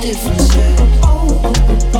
difference,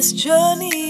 this journey.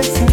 It's